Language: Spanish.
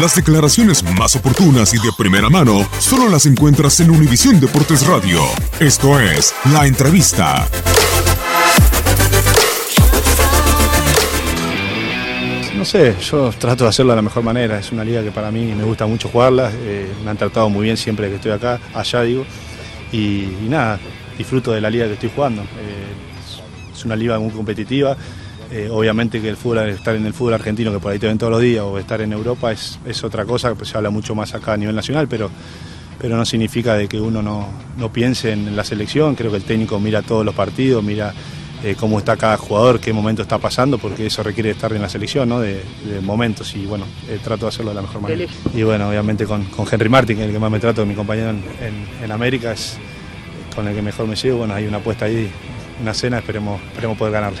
Las declaraciones más oportunas y de primera mano solo las encuentras en Univisión Deportes Radio. Esto es La Entrevista. No sé, yo trato de hacerlo de la mejor manera. Es una liga que para mí me gusta mucho jugarla. eh, me han tratado muy bien siempre que estoy acá, allá digo. Y, nada, disfruto de la liga que estoy jugando. Eh, es una liga muy competitiva. Eh, obviamente que el fútbol, estar en el fútbol argentino, que por ahí te ven todos los días, o estar en Europa es, es otra cosa, pues se habla mucho más acá a nivel nacional, pero, pero no significa de que uno no, no piense en la selección. Creo que el técnico mira todos los partidos, mira eh, cómo está cada jugador, qué momento está pasando, porque eso requiere estar en la selección, ¿no? de, de momentos, y bueno, eh, trato de hacerlo de la mejor manera. Y bueno, obviamente con, con Henry Martin, el que más me trato, mi compañero en, en- en América, es con el que mejor me llevo. Bueno, hay una apuesta ahí, una cena, esperemos, esperemos poder ganarle.